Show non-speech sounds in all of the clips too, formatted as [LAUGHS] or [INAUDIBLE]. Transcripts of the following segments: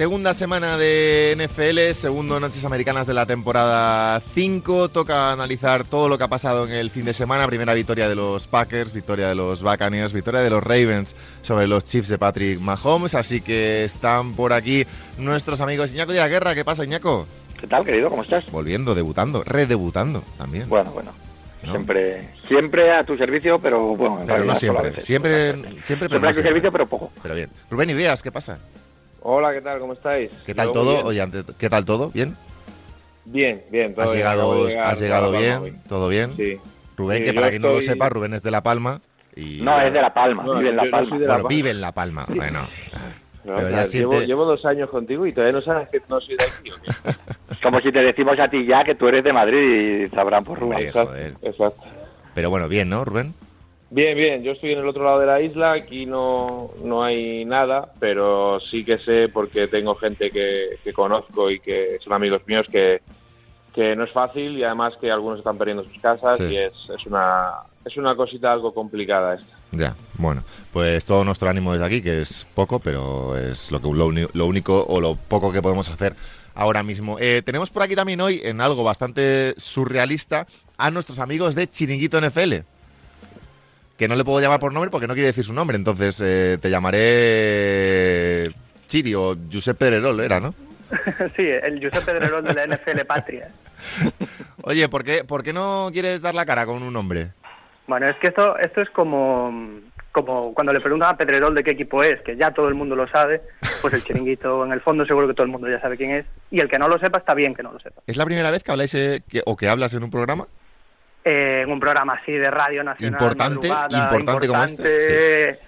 Segunda semana de NFL, segundo Noches Americanas de la temporada 5. Toca analizar todo lo que ha pasado en el fin de semana. Primera victoria de los Packers, victoria de los Buccaneers, victoria de los Ravens sobre los Chiefs de Patrick Mahomes. Así que están por aquí nuestros amigos Iñaco de la Guerra. ¿Qué pasa, Iñaco? ¿Qué tal, querido? ¿Cómo estás? Volviendo, debutando, redebutando también. Bueno, bueno. Siempre, siempre a tu servicio, pero bueno, pero no siempre. Siempre, siempre, pero a tu servicio, pero poco. Pero bien. Rubén Ideas, ¿qué pasa? Hola, ¿qué tal? ¿Cómo estáis? ¿Qué tal todo? Oye, ¿qué tal todo? ¿Bien? Bien, bien. Todo ¿Has llegado, ¿has llegado bien? ¿Todo bien? Sí. Rubén, que para quien no lo sepa, Rubén es de La Palma. Y... No, es de La Palma, vive en La Palma. bueno, vive en La Palma, bueno. pero ya llevo, llevo, dos años contigo y todavía no sabes que no soy de aquí. [LAUGHS] Como si te decimos a ti ya que tú eres de Madrid y sabrán por Rubén. Exacto. Pero bueno, bien, ¿no, Rubén? Bien, bien, yo estoy en el otro lado de la isla, aquí no, no hay nada, pero sí que sé porque tengo gente que, conozco y que son amigos míos que, que no es fácil y además que algunos están perdiendo sus casas y es, es, una, es una cosita algo complicada esta. Ya, bueno, pues todo nuestro ánimo desde aquí, que es poco, pero es lo, que, lo, único o lo poco que podemos hacer ahora mismo. Eh, tenemos por aquí también hoy, en algo bastante surrealista, a nuestros amigos de Chiringuito NFL que no le puedo llamar por nombre porque no quiere decir su nombre. Entonces eh, te llamaré Chiri o Giuseppe Pedrerol, era, ¿no? [LAUGHS] sí, el Giuseppe Pedrerol de la NFL Patria. [LAUGHS] Oye, ¿por qué, ¿por qué no quieres dar la cara con un nombre? Bueno, es que esto, esto es como, como cuando le preguntan a Pedrerol de qué equipo es, que ya todo el mundo lo sabe, pues el chiringuito en el fondo seguro que todo el mundo ya sabe quién es, y el que no lo sepa está bien que no lo sepa. ¿Es la primera vez que habláis eh, o que hablas en un programa? Eh, en un programa así de radio nacional. Importante, importante, como este.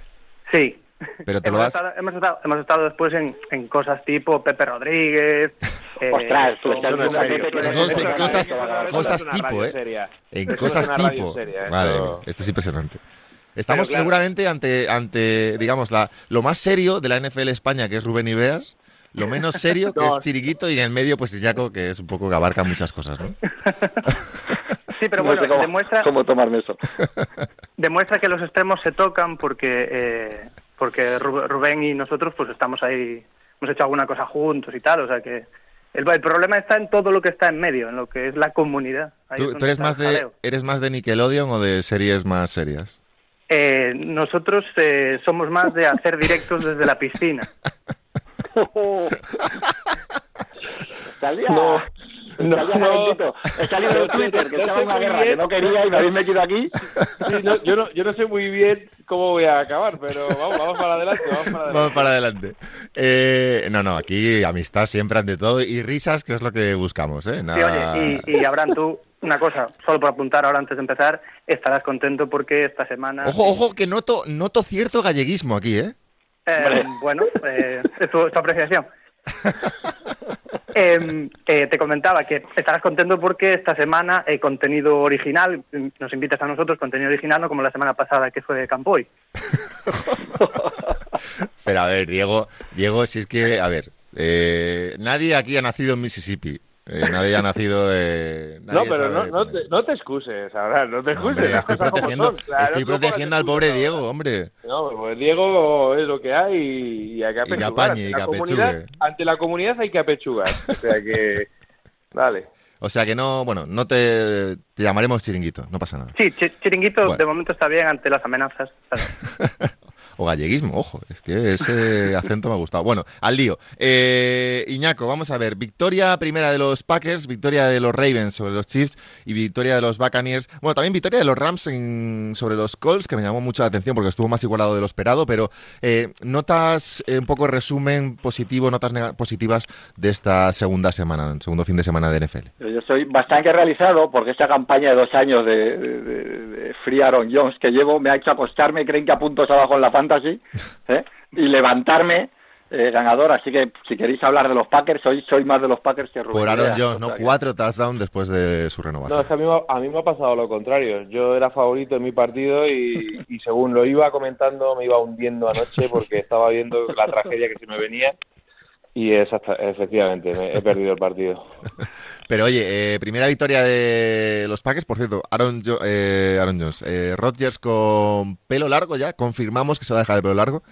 Sí. Pero te hemos, lo estado, hemos, estado, hemos estado después en, en cosas tipo Pepe Rodríguez. [LAUGHS] Eh, Ostras, tú estás en cosas, cosas tipo, ¿eh? En cosas tipo. Vale, esto es impresionante. Estamos seguramente ante, ante digamos, la, lo más serio de la NFL España, que es Rubén Ibeas, lo menos serio, que [LAUGHS] es Chiriquito, y en el medio, pues Iñaco, que es un poco que abarca muchas cosas, ¿no? [LAUGHS] Sí, pero bueno, demuestra... ¿Cómo tomarme eso? [LAUGHS] demuestra que los extremos se tocan porque, eh, porque Rubén y nosotros pues estamos ahí, hemos hecho alguna cosa juntos y tal, o sea que... El, problema está en todo lo que está en medio, en lo que es la comunidad. ¿Tú, eres, más de, eres más de Nickelodeon o de series más serias? Eh, nosotros eh, somos más de hacer directos desde la piscina. [LAUGHS] [LAUGHS] Salía, no, no, no. He salido de Twitter, que estaba en una guerra que no quería y me habéis metido aquí. Sí, no, yo, no, yo no sé muy bien cómo voy a acabar, pero vamos, vamos para adelante. Vamos para adelante. Vamos para adelante. Eh, no, no, aquí amistad siempre ante todo y risas, que es lo que buscamos. ¿eh? Sí, oye, y, y Abraham, tú, una cosa, solo por apuntar ahora antes de empezar, estarás contento porque esta semana... Ojo, ojo, que noto, noto cierto galleguismo aquí, ¿eh? eh bueno, eh, es tu apreciación. [LAUGHS] Em, eh, te comentaba que estarás contento porque esta semana eh, contenido original, nos invitas a nosotros contenido original, no como la semana pasada que fue de Campoy. [LAUGHS] Pero a ver, Diego, Diego, si es que, a ver, eh, nadie aquí ha nacido en Mississippi. Eh, nadie ha nacido. Eh, no, pero no, no, te, no, te, excuses, ahora, no te excuses. estoy protegiendo, estoy protegiendo al pobre Diego, hombre. No, pues Diego es lo que hay y hay que apechugar. Y que ante, ante la comunidad hay que apechugar. o sea que. [LAUGHS] Dale. O sea que no, bueno, no te, te llamaremos chiringuito, no pasa nada. Sí, chiringuito de momento está bien ante las amenazas. [LAUGHS] o galleguismo, ojo, es que ese [LAUGHS] acento me ha gustado. Bueno, al lío. Eh, Iñaco, vamos a ver, victoria primera de los Packers, victoria de los Ravens sobre los Chiefs y victoria de los Buccaneers. Bueno, también victoria de los Rams sobre los Colts, que me llamó mucho la atención porque estuvo más igualado de lo esperado, pero eh, notas, eh, un poco resumen positivo, notas positivas de esta segunda semana, segundo fin de semana de NFL. Yo estoy bastante realizado porque esta campaña de dos años de, de, Free Aaron Jones que llevo me ha hecho acostarme, creen que a puntos abajo en la fantasy, ¿eh? y levantarme eh, ganador. Así que si queréis hablar de los Packers, hoy soy más de los Packers que Rubén. Por Aaron Jones, ¿no? Cuatro touchdowns después de su renovación. No, es que a mí, a mí me ha pasado lo contrario. Yo era favorito en mi partido y, [LAUGHS] y según lo iba comentando me iba hundiendo anoche porque estaba viendo la tragedia que se me venía. Y es efectivamente, he perdido el partido. [LAUGHS] Pero oye, eh, primera victoria de los Packers, por cierto, Aaron, eh, Aaron Jones, eh, Rodgers con pelo largo ya, confirmamos que se va a dejar el pelo largo.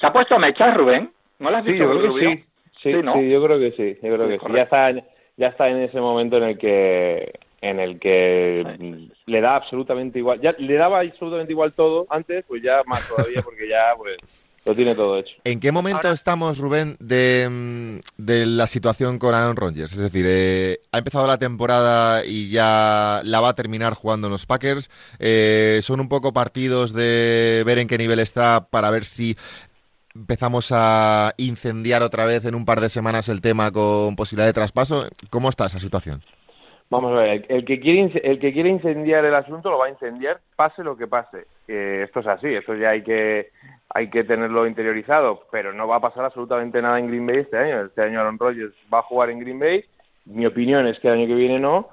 ¿Se ha puesto a mechar, Rubén? ¿No lo has sí, yo creo que sí. Sí, sí, yo creo que sí, yo creo que sí. Ya está, ya está en ese momento en el que en el que le da absolutamente igual, ya le daba absolutamente igual todo antes, pues ya más todavía porque ya pues lo tiene todo hecho. ¿En qué momento estamos, Rubén, de, mm, de, la situación con Aaron Rodgers? Es decir, eh, ha empezado la temporada y ya la va a terminar jugando en los Packers. Eh, son un poco partidos de ver en qué nivel está para ver si empezamos a incendiar otra vez en un par de semanas el tema con posibilidad de traspaso. ¿Cómo está esa situación? Vamos a ver, el que quiere el que quiere incendiar el asunto lo va a incendiar, pase lo que pase. esto es así, esto ya hay que hay que tenerlo interiorizado, pero no va a pasar absolutamente nada en Green Bay este año. Este año Aaron Rodgers va a jugar en Green Bay. Mi opinión es que el año que viene no.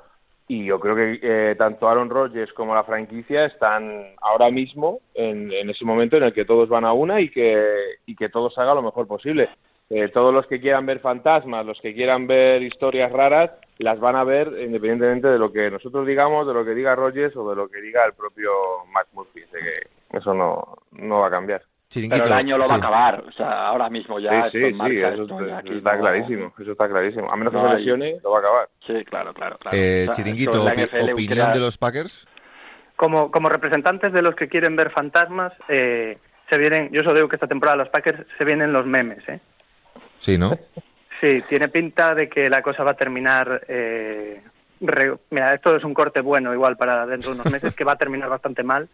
Y yo creo que eh, tanto Aaron Rodgers como la franquicia están ahora mismo en, ese momento en el que todos van a una y que, y que todo se haga lo mejor posible. Eh, todos los que quieran ver fantasmas, los que quieran ver historias raras, las van a ver independientemente de lo que nosotros digamos, de lo que diga Rodgers o de lo que diga el propio Matt Murphy. que eso no va a cambiar. Pero el año lo va a acabar, o sea, ahora mismo ya. Sí, sí, sí, eso, está clarísimo, eso está clarísimo. A menos que se lesione, lo va a acabar. Sí, claro, claro. Eh, Chiringuito, ¿opinión de los Packers? Como, como representantes de los que quieren ver fantasmas, eh, se vienen, yo solo digo que esta temporada los Packers se vienen los memes, ¿eh? Sí, ¿no? [LAUGHS] Sí, tiene pinta de que la cosa va a terminar. Eh, mira, esto es un corte bueno, igual para dentro de unos meses, que va a terminar bastante mal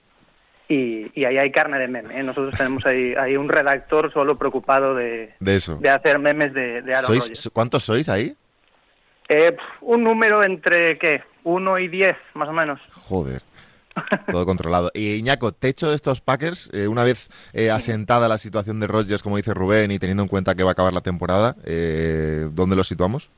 y, ahí hay carne de meme. ¿eh? Nosotros tenemos ahí, ahí, un redactor solo preocupado de, de, hacer memes de, de Aaron ¿Cuántos sois ahí? Eh, un número entre, ¿qué? Uno y diez, más o menos. Joder. Todo controlado. Y Iñaco, techo de estos Packers, eh, una vez asentada la situación de Rodgers, como dice Rubén, y teniendo en cuenta que va a acabar la temporada, ¿dónde los situamos?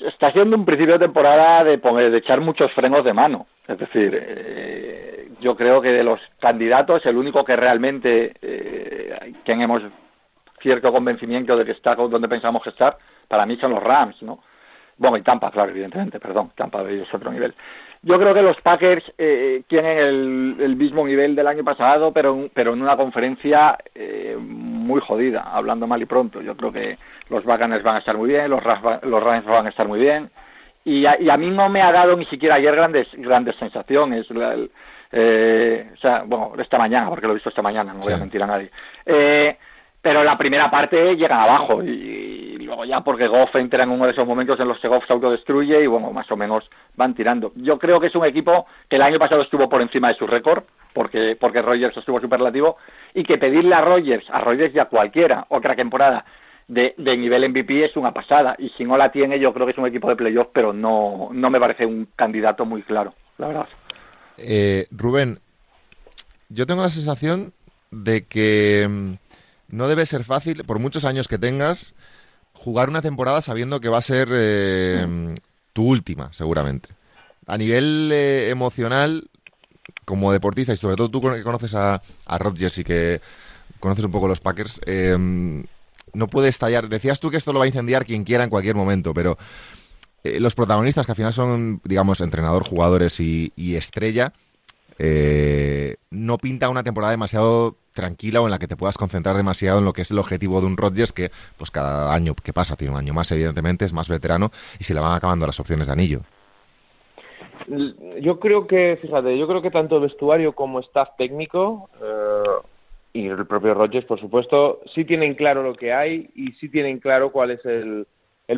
Está siendo un principio de temporada de, echar muchos frenos de mano. Es decir, eh, yo creo que de los candidatos, el único que realmente eh, tenemos cierto convencimiento de que está donde pensamos que estar, para mí son los Rams, ¿no? Bueno, y Tampa, claro, evidentemente, perdón, Tampa de otro nivel. Yo creo que los Packers eh, tienen el, mismo nivel del año pasado, pero, pero en una conferencia eh, muy jodida, hablando mal y pronto. Yo creo que los Buccaneers van a estar muy bien, los, los Rams van a estar muy bien, y a, y a mí no me ha dado ni siquiera ayer grandes grandes sensaciones. eh, o sea, bueno, esta mañana, porque lo he visto esta mañana, no voy a mentir a nadie. Eh, pero la primera parte llega abajo y, luego ya porque Goff entra en uno de esos momentos en los que Goff se autodestruye y bueno, más o menos van tirando. Yo creo que es un equipo que el año pasado estuvo por encima de su récord, porque, porque Rogers estuvo superlativo, y que pedirle a Rogers, a Rogers y a cualquiera otra temporada de, de, nivel MVP es una pasada. Y si no la tiene, yo creo que es un equipo de playoff, pero no, no me parece un candidato muy claro, la verdad. Eh, Rubén, yo tengo la sensación de que mm, no debe ser fácil, por muchos años que tengas, jugar una temporada sabiendo que va a ser eh, tu última, seguramente. A nivel eh, emocional, como deportista, y sobre todo tú que conoces a, a Rodgers y que conoces un poco los Packers, eh, no puede estallar. Decías tú que esto lo va a incendiar quien quiera en cualquier momento, pero los protagonistas, que al final son, digamos, entrenador, jugadores y, estrella, eh, no pinta una temporada demasiado tranquila o en la que te puedas concentrar demasiado en lo que es el objetivo de un Rodgers que, pues cada año que pasa, tiene un año más, evidentemente, es más veterano y se le van acabando las opciones de anillo. Yo creo que, fíjate, yo creo que tanto vestuario como staff técnico eh, y el propio Rogers, por supuesto, sí tienen claro lo que hay y sí tienen claro cuál es el,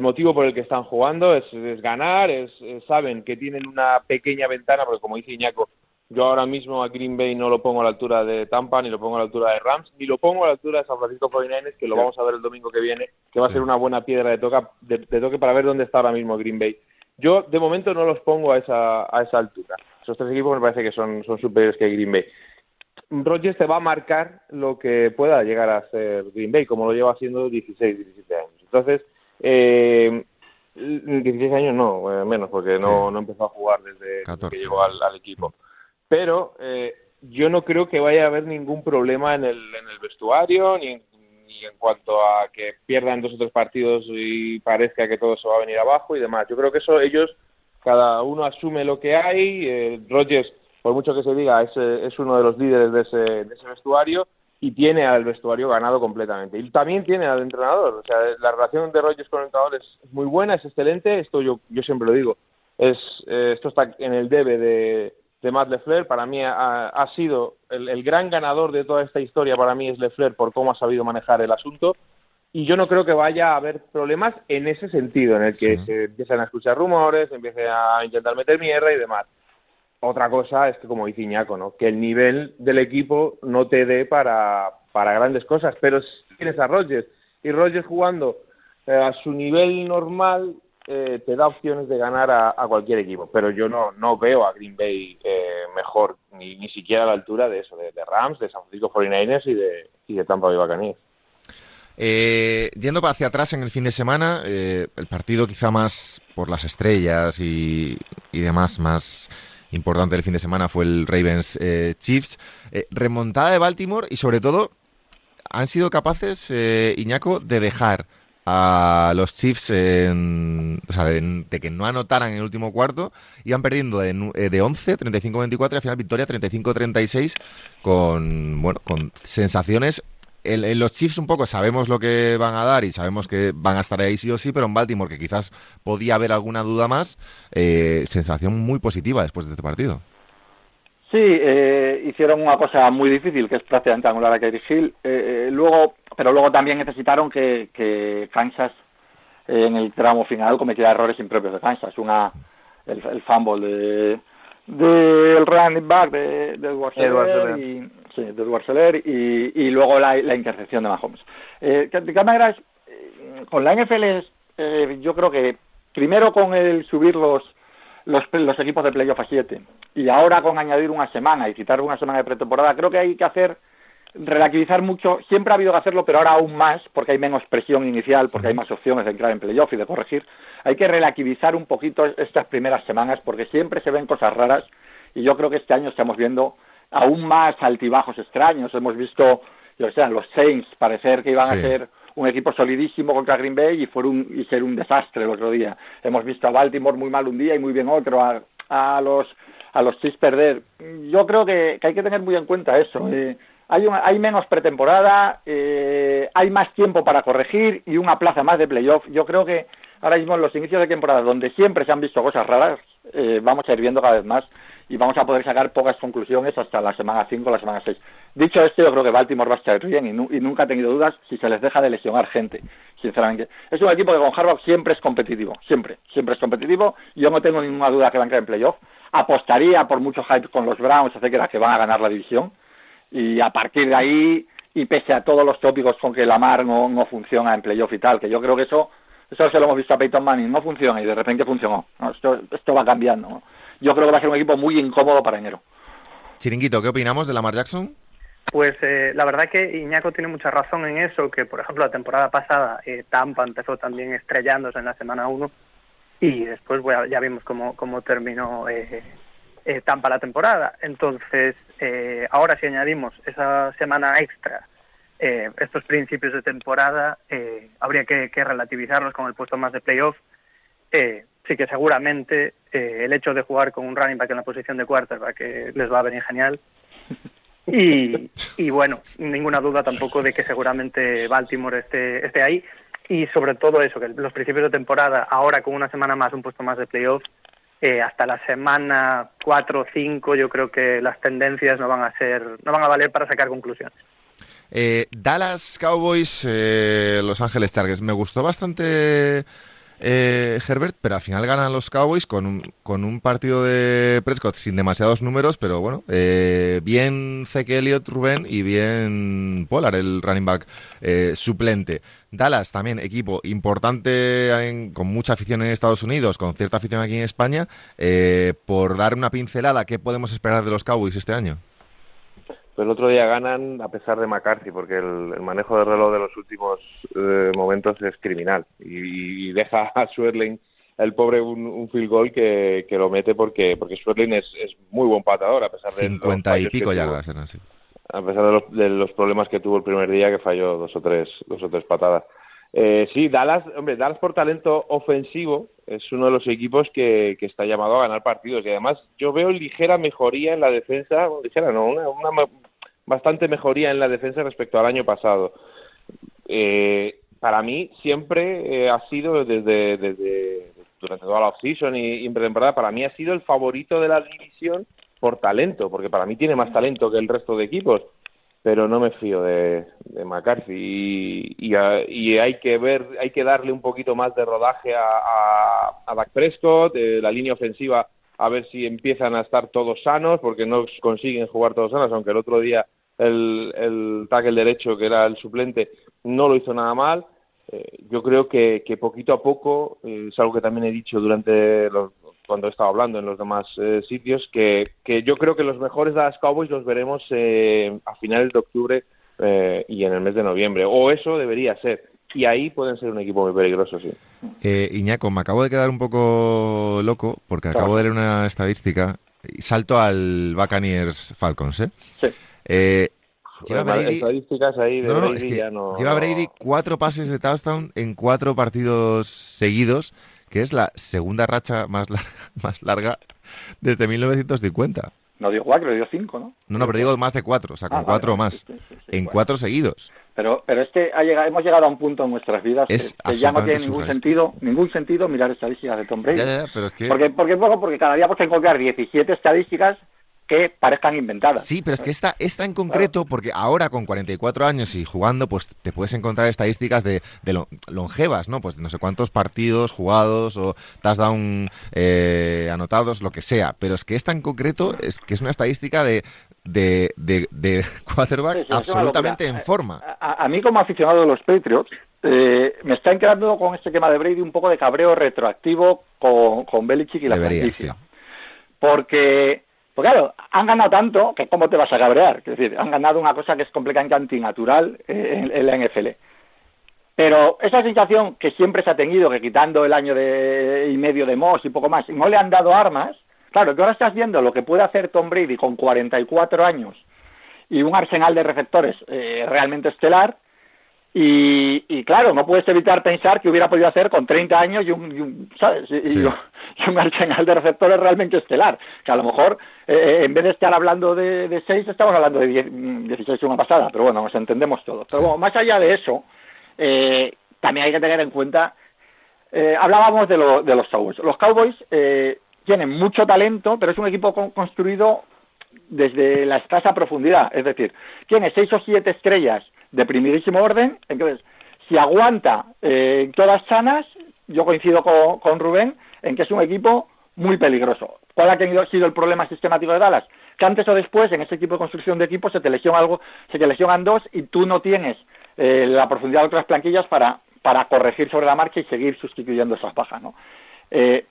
motivo por el que están jugando, es, ganar, es, saben que tienen una pequeña ventana, porque como dice Iñaco, yo ahora mismo a Green Bay no lo pongo a la altura de Tampa, ni lo pongo a la altura de Rams, ni lo pongo a la altura de San Francisco 49ers, que lo vamos a ver el domingo que viene, que va a ser una buena piedra de, toca, de, toque para ver dónde está ahora mismo Green Bay. Yo, de momento, no los pongo a esa, a esa altura. Esos tres equipos me parece que son, son superiores que Green Bay. Rogers te va a marcar lo que pueda llegar a ser Green Bay, como lo lleva haciendo 16, 17 años. Entonces, eh, 16 años no, eh, menos, porque no, no empezó a jugar desde, que llegó al, equipo. Pero eh, yo no creo que vaya a haber ningún problema en el, en el vestuario, ni en, ni en cuanto a que pierdan dos o tres partidos y parezca que todo se va a venir abajo y demás. Yo creo que eso ellos, cada uno asume lo que hay. Eh, Rogers por mucho que se diga, es, es uno de los líderes de ese, de ese vestuario y tiene al vestuario ganado completamente. Y también tiene al entrenador. O sea, la relación de Rogers con el entrenador es muy buena, es excelente. Esto yo, yo siempre lo digo. Es, eh, esto está en el debe de, de Matt Lefleur. Para mí ha, ha sido el, el, gran ganador de toda esta historia. Para mí es Lefleur por cómo ha sabido manejar el asunto. Y yo no creo que vaya a haber problemas en ese sentido, en el que sí. se empiezan a escuchar rumores, se empiece a intentar meter mierda y demás. Otra cosa es que, como dice Iñaco, ¿no? que el nivel del equipo no te dé para, para grandes cosas, pero si tienes a Rogers y Rogers jugando eh, a su nivel normal, eh, te da opciones de ganar a, cualquier equipo. Pero yo no, no veo a Green Bay eh, mejor, ni, ni siquiera a la altura de eso, de, Rams, de San Francisco 49ers y de, y de Tampa Bay Buccaneers. Eh, yendo hacia atrás en el fin de semana, el partido quizá más por las estrellas y, y demás, más importante del fin de semana fue el Ravens Chiefs. Remontada de Baltimore y sobre todo han sido capaces, Iñaco, de dejar a los Chiefs en, o sea, de, que no anotaran en el último cuarto, iban perdiendo de, de 11, 35-24 y al final victoria 35-36 con, bueno, con sensaciones en, en, los Chiefs un poco sabemos lo que van a dar y sabemos que van a estar ahí sí o sí, pero en Baltimore, que quizás podía haber alguna duda más, eh, sensación muy positiva después de este partido. Sí, eh, hicieron una cosa muy difícil, que es prácticamente anular a Kerry Hill. Eh, luego, pero luego también necesitaron que, que Kansas en el tramo final cometiera errores impropios de Kansas. Una, el, el fumble de del running back de, de Warseler y, sí, de Warseler y, y luego la, la intercepción de Mahomes. Eh, de todas eh, con la NFL eh, yo creo que primero con el subir los, los, los equipos de playoff a 7 y ahora con añadir una semana y quitar una semana de pretemporada, creo que hay que hacer relativizar mucho, siempre ha habido que hacerlo, pero ahora aún más, porque hay menos presión inicial, porque hay más opciones de entrar en playoff y de corregir, hay que relativizar un poquito estas primeras semanas, porque siempre se ven cosas raras, y yo creo que este año estamos viendo aún más altibajos extraños, hemos visto, yo sé, los Saints parecer que iban sí. a ser un equipo solidísimo contra Green Bay y, fue un, y ser un desastre el otro día. Hemos visto a Baltimore muy mal un día y muy bien otro, a, a los a los Chiefs perder. Yo creo que, que hay que tener muy en cuenta eso. Eh, hay, una, hay menos pretemporada, eh, hay más tiempo para corregir y una plaza más de playoff. Yo creo que ahora mismo en los inicios de temporada, donde siempre se han visto cosas raras, eh, vamos a ir viendo cada vez más y vamos a poder sacar pocas conclusiones hasta la semana 5 o la semana 6. Dicho esto, yo creo que Baltimore va a estar bien y, nu y, nunca ha tenido dudas si se les deja de lesionar gente, sinceramente. Es un equipo que con Harbaugh siempre es competitivo, siempre, siempre es competitivo. Yo no tengo ninguna duda que van a caer en playoff. Apostaría por mucho hype con los Browns, etcétera, que van a ganar la división y a partir de ahí y pese a todos los tópicos con que Lamar no, no funciona en playoff y tal, que yo creo que eso eso se lo hemos visto a Peyton Manning, no funciona y de repente funcionó. Esto, esto va cambiando. ¿no? Yo creo que va a ser un equipo muy incómodo para enero. Chiringuito, ¿qué opinamos de Lamar Jackson? Pues eh, la verdad que Iñaco tiene mucha razón en eso, que por ejemplo la temporada pasada eh, Tampa empezó también estrellándose en la semana 1 y después bueno, ya vimos cómo, cómo terminó eh, eh, Tampa la temporada. Entonces, eh, ahora si añadimos esa semana extra, eh, estos principios de temporada, eh, habría que, que, relativizarlos con el puesto más de playoff. Eh, sí que seguramente eh, el hecho de jugar con un running back en la posición de quarterback que les va a venir genial. [LAUGHS] Y, y bueno, ninguna duda tampoco de que seguramente Baltimore esté, esté ahí. Y sobre todo eso, que los principios de temporada, ahora con una semana más, un puesto más de playoff, eh, hasta la semana 4 o 5 yo creo que las tendencias no van a ser no van a valer para sacar conclusiones. Eh, Dallas Cowboys, eh, Los Ángeles Chargers. Me gustó bastante eh, Herbert, pero al final ganan los Cowboys con un, con un partido de Prescott sin demasiados números, pero bueno, eh, bien Zeke Elliott, Rubén y bien Pollard, el running back eh, suplente. Dallas también, equipo importante con mucha afición en Estados Unidos, con cierta afición aquí en España. Eh, por dar una pincelada, ¿qué podemos esperar de los Cowboys este año? Pues el otro día ganan a pesar de McCarthy, porque el, el manejo de reloj de los últimos eh, momentos es criminal y, y, deja a Swerling, el pobre, un, un field goal que, que, lo mete porque porque Swerling es, es muy buen patador, a pesar de. 50 y pico yardas eran así. A pesar de los, de los problemas que tuvo el primer día, que falló dos o tres, dos o tres patadas. Eh, sí, Dallas, hombre, Dallas por talento ofensivo es uno de los equipos que, que, está llamado a ganar partidos y además yo veo ligera mejoría en la defensa, ligera no, una, una bastante mejoría en la defensa respecto al año pasado. Eh, para mí siempre eh, ha sido desde, desde durante toda la offseason y, y en pretemporada, para mí ha sido el favorito de la división por talento, porque para mí tiene más talento que el resto de equipos, pero no me fío de, de McCarthy y, y hay que ver, hay que darle un poquito más de rodaje a, a, a Dak Prescott, eh, la línea ofensiva, a ver si empiezan a estar todos sanos, porque no consiguen jugar todos sanos, aunque el otro día el, tackle derecho, que era el suplente, no lo hizo nada mal. Eh, yo creo que, que poquito a poco, eh, es algo que también he dicho durante los, cuando he estado hablando en los demás eh, sitios, que, que yo creo que los mejores Dallas Cowboys los veremos eh, a finales de octubre y en el mes de noviembre, o eso debería ser. Y ahí pueden ser un equipo muy peligroso, sí. Eh, Iñaco, me acabo de quedar un poco loco porque Claro. acabo de leer una estadística y salto al Buccaneers Falcons, ¿eh? Sí. Eh, lleva Brady, Estadísticas ahí de no, no, no, Brady es que ya no- lleva no- Brady cuatro pases de touchdown en cuatro partidos seguidos, que es la segunda racha más larga, [LAUGHS] más larga desde 1950. No dio cuatro, dio cinco, ¿no? No, no, pero digo más de cuatro, o sea, con Ah, cuatro vale, más. sí, sí, sí, sí, En bueno. cuatro seguidos. Pero, pero es que ha llegado, hemos llegado a un punto en nuestras vidas que- Es que, ya no tiene ningún sentido, ningún sentido mirar estadísticas de Tom Brady. Ya, ya, ya, pero es que... Porque, porque, bueno, porque cada día puedes encontrar 17 estadísticas que parezcan inventadas. Sí, pero es que esta, esta en concreto, porque ahora con 44 años y jugando, pues te puedes encontrar estadísticas de, de lo- longevas, ¿no? Pues no sé cuántos partidos jugados o touchdown eh, anotados, lo que sea. Pero es que esta en concreto es que es una estadística de, de, de, de [LAUGHS] quarterback Sí, sí, absolutamente en forma. A, a mí como aficionado de los Patriots, eh, me está quedando con este tema de Brady un poco de cabreo retroactivo con, con Belichick y la Debería, franquicia. Porque, pues claro, han ganado tanto que cómo te vas a cabrear. Es decir, han ganado una cosa que es completamente antinatural eh, en, en la NFL. Pero esa sensación que siempre se ha tenido, que quitando el año de, y medio de Moss y poco más, no le han dado armas, claro, que ahora estás viendo lo que puede hacer Tom Brady con 44 años y un arsenal de receptores eh, realmente estelar, y, y claro, no puedes evitar pensar que hubiera podido hacer con 30 años y un, y un, ¿sabes? Y, y Sí. y un arsenal de receptores realmente estelar. Que a lo mejor, eh, en vez de estar hablando de, de 6, estamos hablando de 10, mm, 16 una pasada. Pero bueno, nos entendemos todos. Pero bueno, más allá de eso, eh, también hay que tener en cuenta, eh, hablábamos de, lo- de los Cowboys. Los Cowboys eh, tienen mucho talento, pero es un equipo con- construido desde la escasa profundidad. Es decir, tiene seis o siete estrellas de primerísimo orden. Entonces, si aguanta eh, todas sanas, yo coincido con, Rubén en que es un equipo muy peligroso. ¿Cuál ha sido el problema sistemático de Dallas? Que antes o después, en ese tipo de construcción de equipos, se te lesiona algo, se te lesionan dos y tú no tienes eh, la profundidad de otras planquillas para, para corregir sobre la marcha y seguir sustituyendo esas bajas, ¿no? Eh,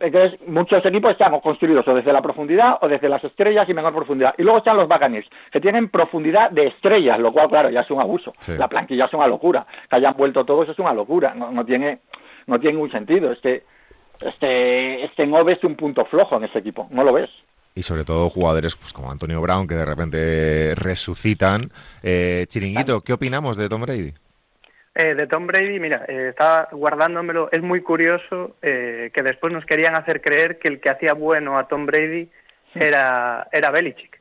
entonces, muchos equipos están construidos o desde la profundidad o desde las estrellas y menor profundidad. Y luego están los Buccaneers, que tienen profundidad de estrellas, lo cual, claro, ya es un abuso. Sí. La planquilla es una locura. Que hayan vuelto todos es una locura. No, no tiene no tiene ningún sentido. Este, este, este no ves un punto flojo en ese equipo. No lo ves. Y sobre todo jugadores pues, como Antonio Brown que de repente resucitan. Eh, Chiringuito, ¿qué opinamos de Tom Brady? Eh, de Tom Brady, mira, eh, estaba guardándomelo. Es muy curioso eh, que después nos querían hacer creer que el que hacía bueno a Tom Brady era, era Belichick.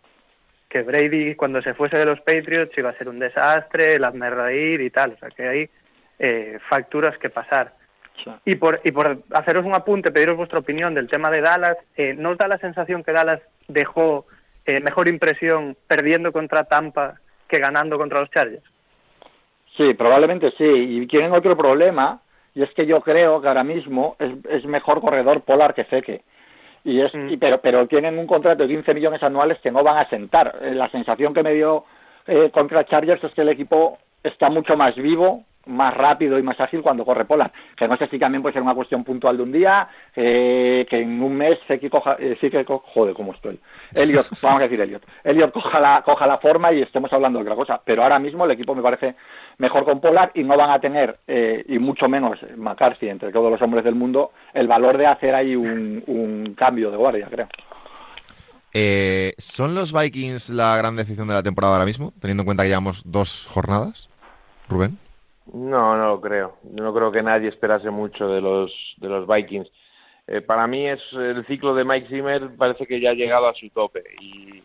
Que Brady, cuando se fuese de los Patriots, iba a ser un desastre, el hazme reír y tal. O sea, que hay eh, facturas que pasar. Y por, y por haceros un apunte, pediros vuestra opinión del tema de Dallas, eh, ¿no os da la sensación que Dallas dejó eh, mejor impresión perdiendo contra Tampa que ganando contra los Chargers? Sí, probablemente sí. Y tienen otro problema, y es que yo creo que ahora mismo es, es mejor corredor Polar que Feke. Y es, Mm. y- pero, pero tienen un contrato de 15 millones anuales que no van a sentar. Eh, La sensación que me dio eh, contra Chargers es que el equipo está mucho más vivo, más rápido y más ágil cuando corre Polar. Que no sé si también puede ser una cuestión puntual de un día, eh, que en un mes Feke coja, eh, Feke co- joder, cómo estoy. Elliot, [LAUGHS] vamos a decir Elliot. Elliot coja la, coja la forma y estemos hablando de otra cosa. Pero ahora mismo el equipo me parece mejor con Polar y no van a tener, eh, y mucho menos McCarthy, entre todos los hombres del mundo, el valor de hacer ahí un, un cambio de guardia, creo. Eh, ¿Son los Vikings la gran decisión de la temporada ahora mismo, teniendo en cuenta que llevamos dos jornadas? Rubén. No, no lo creo. No creo que nadie esperase mucho de los, de los Vikings. Eh, para mí es el ciclo de Mike Zimmer parece que ya ha llegado a su tope y,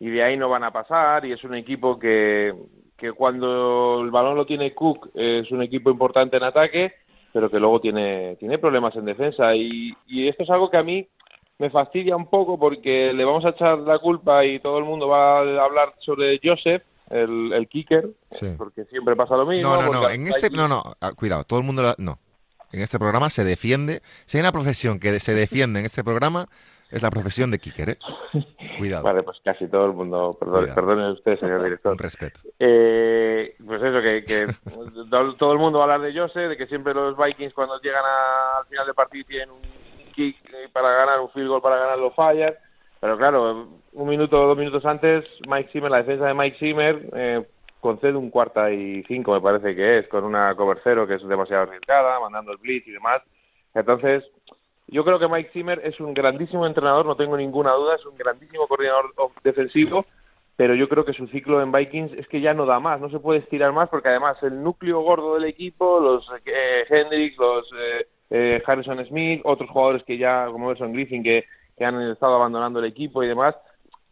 y de ahí no van a pasar y es un equipo que, que cuando el balón lo tiene Cook es un equipo importante en ataque, pero que luego tiene, tiene problemas en defensa y, y esto es algo que a mí me fastidia un poco porque le vamos a echar la culpa y todo el mundo va a hablar sobre Joseph, el, el kicker, porque siempre pasa lo mismo. No, no, no, en este, no, no, ah, cuidado, todo el mundo, no. En este programa se defiende, si hay una profesión que se defiende en este programa, es la profesión de kicker, ¿eh? [LAUGHS] Cuidado. Vale, pues casi todo el mundo, perdón, perdone usted, señor director. Respeto. Eh, pues eso, que, que todo el mundo va a hablar de Joseph, de que siempre los Vikings cuando llegan al final del partido tienen un kick eh, para ganar, un field goal para ganar, lo fallan. Pero claro, un minuto o dos minutos antes, Mike Zimmer, la defensa de Mike Zimmer, eh, concede un cuarta y cinco, me parece que es, con una cover cero que es demasiado arriesgada, mandando el blitz y demás. Entonces, yo creo que Mike Zimmer es un grandísimo entrenador, no tengo ninguna duda, es un grandísimo coordinador defensivo, pero yo creo que su ciclo en Vikings es que ya no da más, no se puede estirar más porque además el núcleo gordo del equipo, los eh, Hendricks, los eh, eh, Harrison Smith, otros jugadores que ya, como Wilson Griffin, que, que, han estado abandonando el equipo y demás,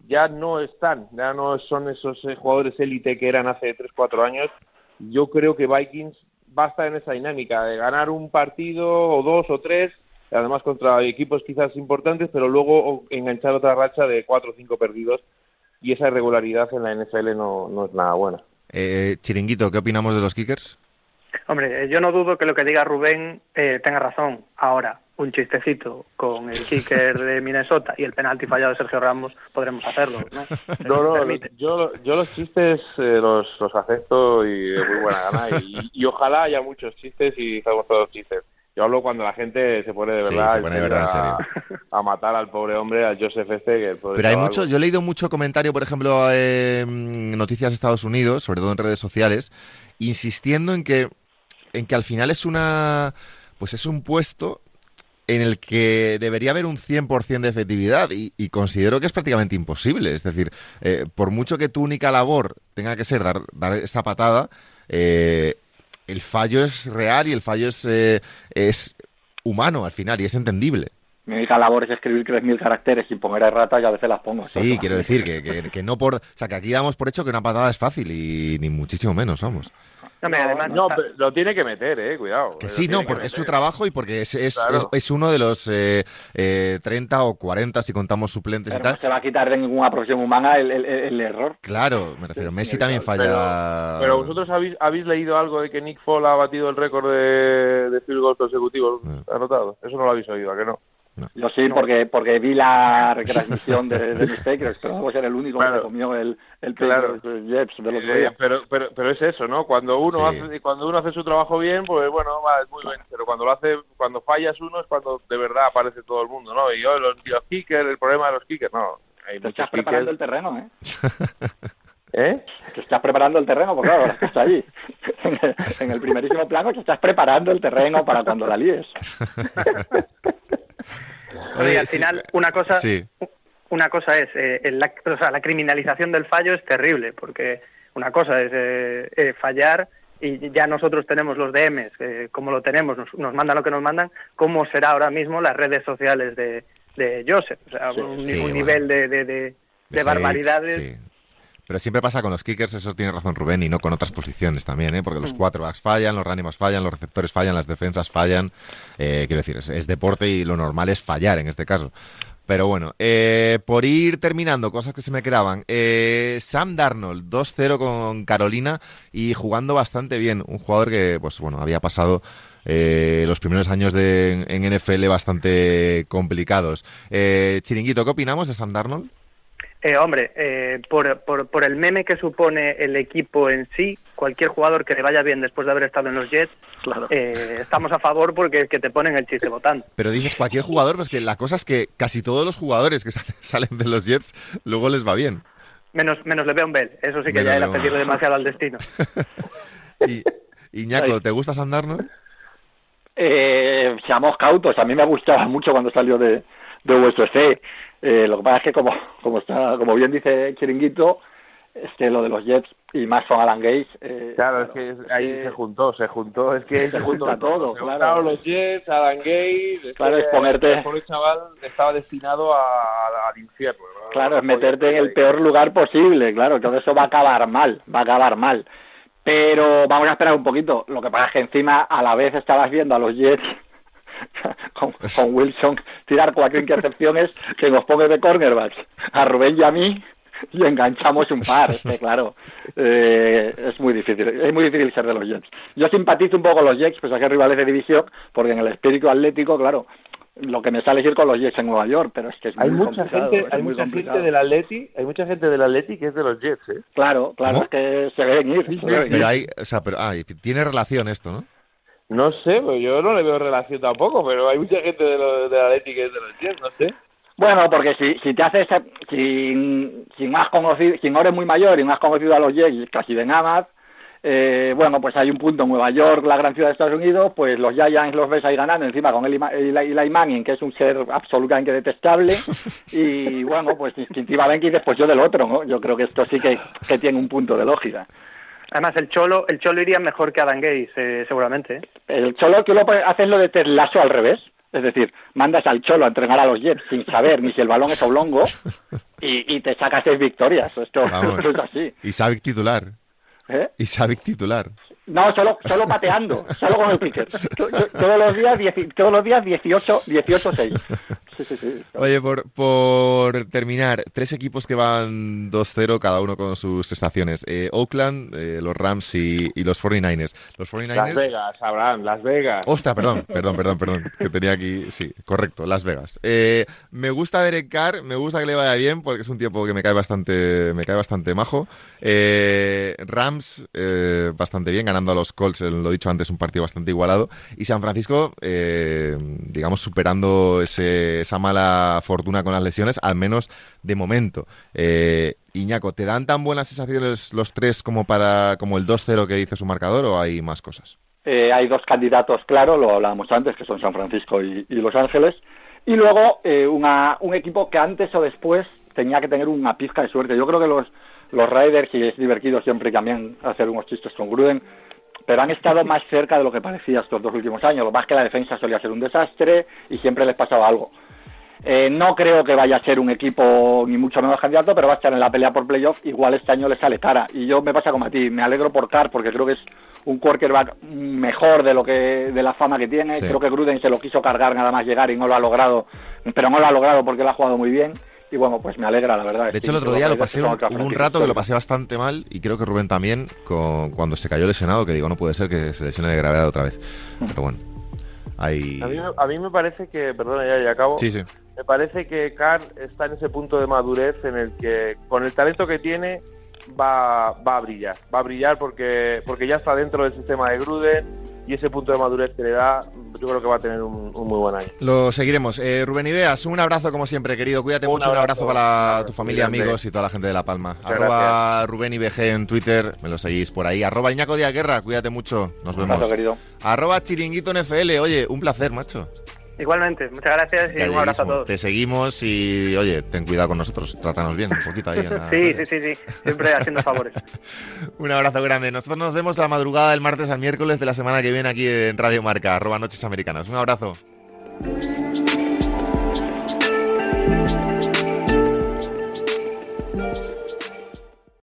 ya no están, ya no son esos eh, jugadores élite que eran hace 3-4 años. Yo creo que Vikings va a estar en esa dinámica de ganar un partido o dos o tres, además contra equipos quizás importantes, pero luego enganchar otra racha de cuatro o cinco perdidos y esa irregularidad en la NFL no, no es nada buena. Eh, Chiringuito, ¿qué opinamos de los kickers? Hombre, yo no dudo que lo que diga Rubén eh, tenga razón. Ahora, un chistecito con el kicker de Minnesota y el penalti fallado de Sergio Ramos, podremos hacerlo, ¿no? [LAUGHS] no, no, yo, yo los chistes eh, los, los acepto y de muy buena gana y, y, ojalá haya muchos chistes y hagamos todos chistes. Yo hablo cuando la gente se pone de verdad, sí, pone de verdad a, a, matar al pobre hombre, al Joseph este. Que Pero hay mucho, yo he leído mucho comentario, por ejemplo, eh, noticias de Estados Unidos, sobre todo en redes sociales, insistiendo en que en que al final es una pues es un puesto en el que debería haber un 100% de efectividad y, y, considero que es prácticamente imposible. Es decir, eh, por mucho que tu única labor tenga que ser dar, dar esa patada, eh, el fallo es real y el fallo es, eh, es humano al final y es entendible. Mi única labor es escribir 3.000 caracteres y poner erratas y a veces las pongo. Sí, quiero decir que, que, que, no por... O sea, que aquí damos por hecho que una patada es fácil y ni muchísimo menos, vamos. No, además, no, no lo tiene que meter, eh, cuidado. Que sí, no, porque es su trabajo y porque es, es, claro. es, es uno de los eh, eh, 30 o 40, si contamos suplentes pero y tal. No se va a quitar de ninguna profesión humana el, el, el error. Claro, me refiero. Messi también falla. Pero, pero, vosotros habéis, habéis leído algo de que Nick Fall ha batido el récord de, de field goals consecutivos. No. ¿Anotado? Eso no lo habéis oído, ¿a que no? No. Yo sí, porque porque vi la retransmisión de, de mis Packers, pero no voy a ser el único claro. que comió el, el claro. de Jets del otro día. Eh, pero, pero, pero es eso, ¿no? Cuando uno, sí. hace, cuando uno hace su trabajo bien, pues bueno, va, es muy bien. Pero cuando lo hace, cuando fallas uno es cuando de verdad aparece todo el mundo, ¿no? Y yo, los, los kickers, el problema de los kickers, no. Hay Te estás kickers. preparando el terreno, ¿eh? ¿Eh? Que estás preparando el terreno, porque claro, ahora estás ahí. En el, en el primerísimo plano, que estás preparando el terreno para cuando la líes. [LAUGHS] Oye, al final, una cosa, sí. una cosa es, eh, la, o sea, la criminalización del fallo es terrible, porque una cosa es eh, eh, fallar y ya nosotros tenemos los DMs, eh, como lo tenemos, nos, nos, mandan lo que nos mandan, ¿cómo será ahora mismo las redes sociales de, de Joseph? O sea, sí, un, un bueno. nivel de, de barbaridades. Pero siempre pasa con los kickers, eso tiene razón Rubén, y no con otras posiciones también, ¿eh? porque los cuatro backs fallan, los running fallan, los receptores fallan, las defensas fallan. Eh, quiero decir, es, es, deporte y lo normal es fallar en este caso. Pero bueno, eh, por ir terminando, cosas que se me quedaban. Eh, Sam Darnold, 2-0 con Carolina y jugando bastante bien. Un jugador que, pues bueno, había pasado eh, los primeros años de, en NFL bastante complicados. Eh, Chiringuito, ¿qué opinamos de Sam Darnold? Eh, hombre, eh, por, por, por, el meme que supone el equipo en sí, cualquier jugador que le vaya bien después de haber estado en los Jets, claro. eh, estamos a favor porque es que te ponen el chiste votando. Pero dices cualquier jugador, pues que la cosa es que casi todos los jugadores que [LAUGHS] salen de los Jets luego les va bien. Menos, menos Le'Veon Bell, eso sí que menos ya era pedirle demasiado al destino. [LAUGHS] y, Iñaco, ¿te gusta Sandarno? Eh, seamos cautos, a mí me gustaba mucho cuando salió de, de USC. Eh, lo que pasa es que como, [LAUGHS] como está, como bien dice Chiringuito, es que lo de los Jets y más son Alan Gates. Eh, claro, es que ahí se juntó, se juntó, es que [LAUGHS] se, juntó todo, se claro. los Jets, Alan Gates, claro, es ponerte... El pobre chaval estaba destinado al infierno. Claro, es meterte en el peor lugar posible, claro, todo eso va a acabar mal, va a acabar mal. Pero vamos a esperar un poquito. Lo que pasa es que encima a la vez estabas viendo a los Jets [LAUGHS] con, con, Wilson tirar cuatro intercepciones que nos pone de cornerbacks a Rubén y a mí y enganchamos un par, este, claro. Eh, es muy difícil, es muy difícil ser de los Jets. Yo simpatizo un poco con los Jets, pues que rivales de división, porque en el espíritu atlético, claro, lo que me sale es ir con los Jets en Nueva York, pero es que es hay muy mucha gente, hay mucha gente del Atleti, hay mucha gente del Atleti que es de los Jets, ¿eh? Claro, claro, es que se ven ir. pero hay, o sea, pero ah, tiene relación esto, ¿no? No sé, pues yo no le veo relación tampoco, pero hay mucha gente de los de Atleti que es de los Jets, no sé. Bueno, porque si, si te haces, si, si, más conocido, si no eres muy mayor y no has conocido a los Jets casi de nada más, eh, bueno, pues hay un punto en Nueva York, la gran ciudad de Estados Unidos, pues los Giants los ves ahí ganando encima con Eli, Eli Manning, que es un ser absolutamente detestable, [LAUGHS] y bueno, pues instintivamente y después yo del otro, ¿no? Yo creo que esto sí que, que tiene un punto de lógica. Además, el Cholo, el Cholo iría mejor que Adam Gates, eh, seguramente. ¿eh? El Cholo, tú lo haces lo de Terlaso al revés. Es decir, mandas al Cholo a entrenar a los Jets sin saber ni si el balón es oblongo [LAUGHS] y, y te sacas seis victorias. Esto, esto [LAUGHS] es así. Y sabe titular. ¿Eh? Y sabe titular. No, solo, solo pateando, solo con el pitcher. Todos los días, todos los días 18, 18 6. Sí, sí, sí. Oye, por, por terminar, tres equipos que van 2-0, cada uno con sus estaciones. Eh, Oakland, eh, los Rams y, y, los 49ers. Los 49ers... Las Vegas, Abraham, Las Vegas. Ostras, perdón, perdón, perdón, perdón, que tenía aquí... Sí, correcto, Las Vegas. Eh, me gusta Derek Carr, me gusta que le vaya bien, porque es un tiempo que me cae bastante, me cae bastante majo. Eh, Rams, eh, bastante bien, ganando a los Colts, lo dicho antes, un partido bastante igualado. Y San Francisco, eh, digamos, superando ese, esa mala fortuna con las lesiones, al menos de momento. Eh, Iñaco, ¿te dan tan buenas sensaciones los tres como para como el 2-0 que dice su marcador o hay más cosas? Eh, hay dos candidatos, claro, lo hablábamos antes, que son San Francisco y, y Los Ángeles. Y luego eh, una, un equipo que antes o después tenía que tener una pizca de suerte. Yo creo que los, los Raiders, y es divertido siempre también hacer unos chistes con Gruden, pero han estado más cerca de lo que parecía estos dos últimos años. Lo más que la defensa solía ser un desastre y siempre les pasaba algo. Eh, no creo que vaya a ser un equipo ni mucho menos candidato, pero va a estar en la pelea por playoff. Igual este año le sale cara. Y yo me pasa como a ti, me alegro por Carr porque creo que es un quarterback mejor de lo que de la fama que tiene. Sí. Creo que Gruden se lo quiso cargar nada más llegar y no lo ha logrado, pero no lo ha logrado porque lo ha jugado muy bien. Y bueno, pues me alegra, la verdad. De hecho, el otro día lo pasé un, hubo un rato que lo pasé bastante mal y creo que Rubén también con, cuando se cayó lesionado, que digo, no puede ser que se lesione de gravedad otra vez. Pero bueno, hay... A mí, a mí me parece que, perdona, ya, ya acabo. Sí, sí. Me parece que Carr está en ese punto de madurez en el que, con el talento que tiene, va, va a brillar. Va a brillar porque, porque ya está dentro del sistema de Gruden y ese punto de madurez que le da, yo creo que va a tener un, un muy buen año. Lo seguiremos. Eh, Rubén Ideas, un abrazo como siempre, querido. Cuídate Un mucho, un abrazo para un abrazo, tu familia, amigos y toda la gente de La Palma. Muchas Arroba Rubén IBG en Twitter, me lo seguís por ahí. Arroba Iñaco Díaz Guerra, cuídate mucho. Nos Un vemos. abrazo, querido. Arroba Chiringuito NFL, oye, un placer, macho. Igualmente, muchas gracias y un abrazo a todos. Te seguimos y, oye, ten cuidado con nosotros, trátanos bien un poquito ahí. la- [LAUGHS] Sí, sí, sí, sí, siempre haciendo favores. [LAUGHS] Un abrazo grande. Nosotros nos vemos la madrugada del martes al miércoles de la semana que viene aquí en Radio Marca, arroba Noches Americanas. Un abrazo.